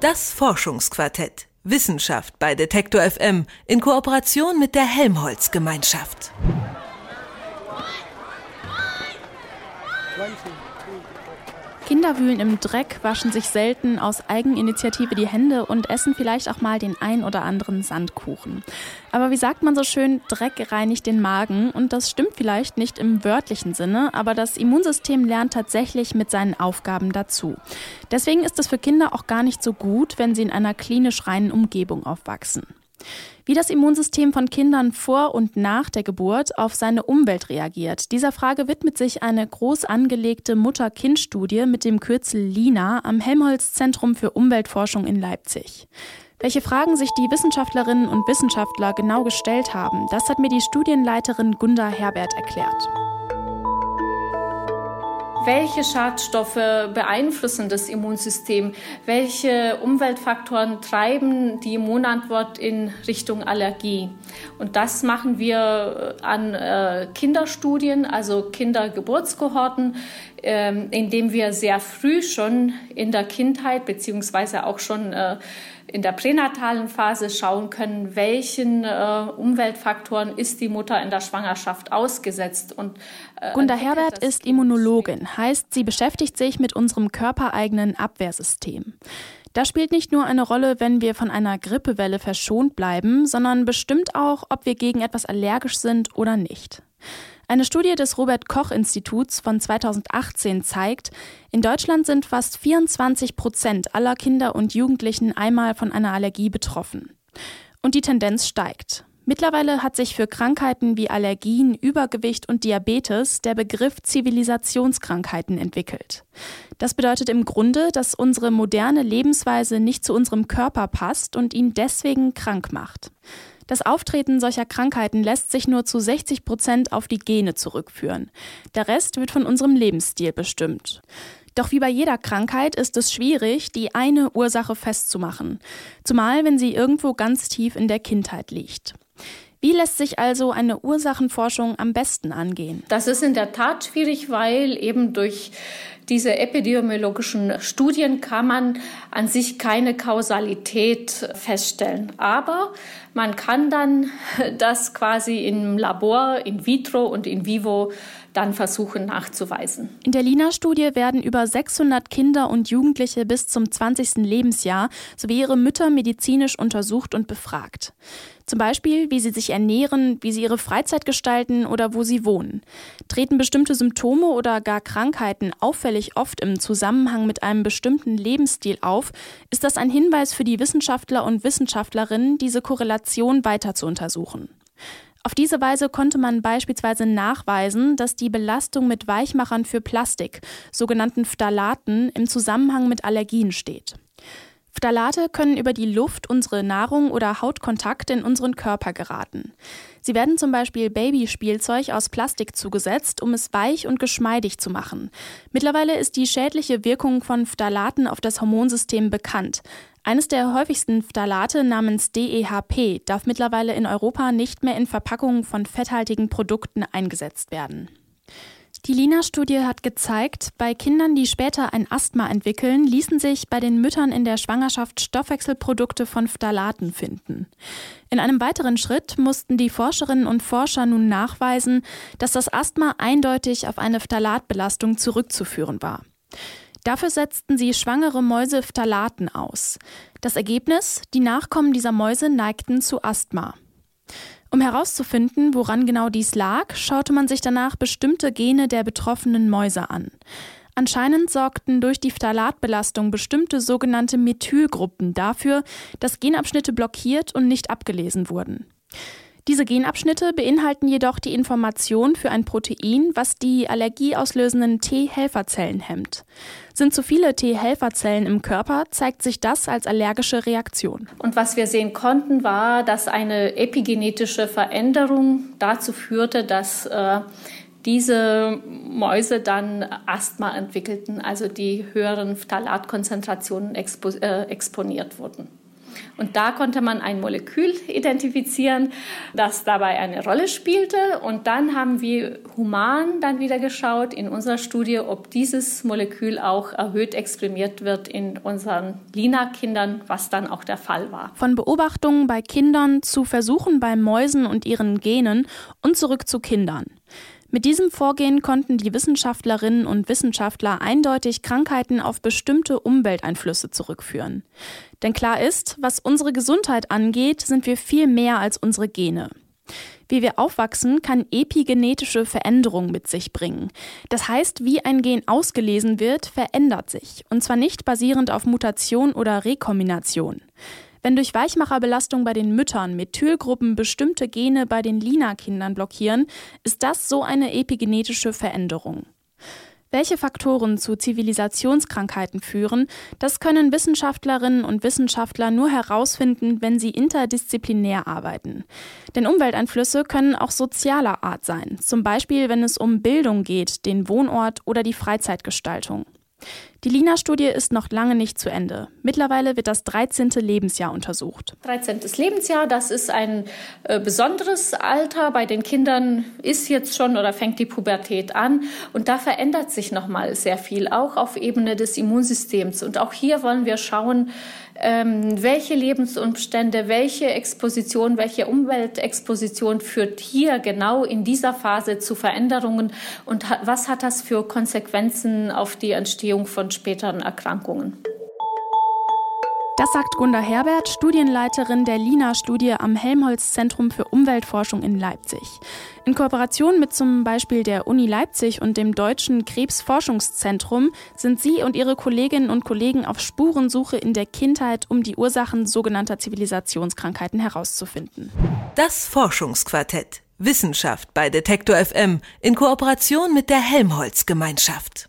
Das Forschungsquartett. Wissenschaft bei Detektor FM in Kooperation mit der Helmholtz Gemeinschaft. Kinder wühlen im Dreck, waschen sich selten aus Eigeninitiative die Hände und essen vielleicht auch mal den ein oder anderen Sandkuchen. Aber wie sagt man so schön, Dreck reinigt den Magen und das stimmt vielleicht nicht im wörtlichen Sinne, aber das Immunsystem lernt tatsächlich mit seinen Aufgaben dazu. Deswegen ist es für Kinder auch gar nicht so gut, wenn sie in einer klinisch reinen Umgebung aufwachsen. Wie das Immunsystem von Kindern vor und nach der Geburt auf seine Umwelt reagiert, dieser Frage widmet sich eine groß angelegte Mutter-Kind-Studie mit dem Kürzel LINA am Helmholtz Zentrum für Umweltforschung in Leipzig. Welche Fragen sich die Wissenschaftlerinnen und Wissenschaftler genau gestellt haben, das hat mir die Studienleiterin Gunda Herbert erklärt. Welche Schadstoffe beeinflussen das Immunsystem? Welche Umweltfaktoren treiben die Immunantwort in Richtung Allergie? Und das machen wir an äh, Kinderstudien, also Kindergeburtskohorten, äh, indem wir sehr früh schon in der Kindheit beziehungsweise auch schon äh, in der pränatalen Phase schauen können, welchen äh, Umweltfaktoren ist die Mutter in der Schwangerschaft ausgesetzt. Und, äh, Gunda Herbert ist Immunologin, heißt, sie beschäftigt sich mit unserem körpereigenen Abwehrsystem. Das spielt nicht nur eine Rolle, wenn wir von einer Grippewelle verschont bleiben, sondern bestimmt auch, ob wir gegen etwas allergisch sind oder nicht. Eine Studie des Robert Koch Instituts von 2018 zeigt, in Deutschland sind fast 24 Prozent aller Kinder und Jugendlichen einmal von einer Allergie betroffen. Und die Tendenz steigt. Mittlerweile hat sich für Krankheiten wie Allergien, Übergewicht und Diabetes der Begriff Zivilisationskrankheiten entwickelt. Das bedeutet im Grunde, dass unsere moderne Lebensweise nicht zu unserem Körper passt und ihn deswegen krank macht. Das Auftreten solcher Krankheiten lässt sich nur zu 60 Prozent auf die Gene zurückführen. Der Rest wird von unserem Lebensstil bestimmt. Doch wie bei jeder Krankheit ist es schwierig, die eine Ursache festzumachen, zumal wenn sie irgendwo ganz tief in der Kindheit liegt. Wie lässt sich also eine Ursachenforschung am besten angehen? Das ist in der Tat schwierig, weil eben durch diese epidemiologischen Studien kann man an sich keine Kausalität feststellen. Aber man kann dann das quasi im Labor, in vitro und in vivo dann versuchen nachzuweisen. In der Lina-Studie werden über 600 Kinder und Jugendliche bis zum 20. Lebensjahr sowie ihre Mütter medizinisch untersucht und befragt. Zum Beispiel, wie sie sich ernähren, wie sie ihre Freizeit gestalten oder wo sie wohnen. Treten bestimmte Symptome oder gar Krankheiten auffällig oft im Zusammenhang mit einem bestimmten Lebensstil auf, ist das ein Hinweis für die Wissenschaftler und Wissenschaftlerinnen, diese Korrelation weiter zu untersuchen. Auf diese Weise konnte man beispielsweise nachweisen, dass die Belastung mit Weichmachern für Plastik, sogenannten Phthalaten, im Zusammenhang mit Allergien steht. Phthalate können über die Luft, unsere Nahrung oder Hautkontakt in unseren Körper geraten. Sie werden zum Beispiel Babyspielzeug aus Plastik zugesetzt, um es weich und geschmeidig zu machen. Mittlerweile ist die schädliche Wirkung von Phthalaten auf das Hormonsystem bekannt. Eines der häufigsten Phthalate namens DEHP darf mittlerweile in Europa nicht mehr in Verpackungen von fetthaltigen Produkten eingesetzt werden. Die Lina-Studie hat gezeigt, bei Kindern, die später ein Asthma entwickeln, ließen sich bei den Müttern in der Schwangerschaft Stoffwechselprodukte von Phthalaten finden. In einem weiteren Schritt mussten die Forscherinnen und Forscher nun nachweisen, dass das Asthma eindeutig auf eine Phthalatbelastung zurückzuführen war. Dafür setzten sie schwangere Mäuse Phthalaten aus. Das Ergebnis? Die Nachkommen dieser Mäuse neigten zu Asthma. Um herauszufinden, woran genau dies lag, schaute man sich danach bestimmte Gene der betroffenen Mäuse an. Anscheinend sorgten durch die Phthalatbelastung bestimmte sogenannte Methylgruppen dafür, dass Genabschnitte blockiert und nicht abgelesen wurden. Diese Genabschnitte beinhalten jedoch die Information für ein Protein, was die allergieauslösenden T-Helferzellen hemmt. Sind zu viele T-Helferzellen im Körper, zeigt sich das als allergische Reaktion. Und was wir sehen konnten, war, dass eine epigenetische Veränderung dazu führte, dass äh, diese Mäuse dann Asthma entwickelten, also die höheren Phthalatkonzentrationen expo äh, exponiert wurden. Und da konnte man ein Molekül identifizieren, das dabei eine Rolle spielte. Und dann haben wir human dann wieder geschaut in unserer Studie, ob dieses Molekül auch erhöht exprimiert wird in unseren Lina-Kindern, was dann auch der Fall war. Von Beobachtungen bei Kindern zu Versuchen bei Mäusen und ihren Genen und zurück zu Kindern. Mit diesem Vorgehen konnten die Wissenschaftlerinnen und Wissenschaftler eindeutig Krankheiten auf bestimmte Umwelteinflüsse zurückführen. Denn klar ist, was unsere Gesundheit angeht, sind wir viel mehr als unsere Gene. Wie wir aufwachsen, kann epigenetische Veränderungen mit sich bringen. Das heißt, wie ein Gen ausgelesen wird, verändert sich. Und zwar nicht basierend auf Mutation oder Rekombination. Wenn durch Weichmacherbelastung bei den Müttern Methylgruppen bestimmte Gene bei den Lina-Kindern blockieren, ist das so eine epigenetische Veränderung. Welche Faktoren zu Zivilisationskrankheiten führen, das können Wissenschaftlerinnen und Wissenschaftler nur herausfinden, wenn sie interdisziplinär arbeiten. Denn Umwelteinflüsse können auch sozialer Art sein, zum Beispiel wenn es um Bildung geht, den Wohnort oder die Freizeitgestaltung. Die Lina-Studie ist noch lange nicht zu Ende. Mittlerweile wird das 13. Lebensjahr untersucht. 13. Lebensjahr, das ist ein äh, besonderes Alter. Bei den Kindern ist jetzt schon oder fängt die Pubertät an. Und da verändert sich nochmal sehr viel, auch auf Ebene des Immunsystems. Und auch hier wollen wir schauen, ähm, welche Lebensumstände, welche Exposition, welche Umweltexposition führt hier genau in dieser Phase zu Veränderungen und was hat das für Konsequenzen auf die Entstehung von späteren Erkrankungen? Das sagt Gunda Herbert, Studienleiterin der LINA-Studie am Helmholtz-Zentrum für Umweltforschung in Leipzig. In Kooperation mit zum Beispiel der Uni Leipzig und dem Deutschen Krebsforschungszentrum sind sie und ihre Kolleginnen und Kollegen auf Spurensuche in der Kindheit, um die Ursachen sogenannter Zivilisationskrankheiten herauszufinden. Das Forschungsquartett. Wissenschaft bei Detektor FM in Kooperation mit der Helmholtz-Gemeinschaft.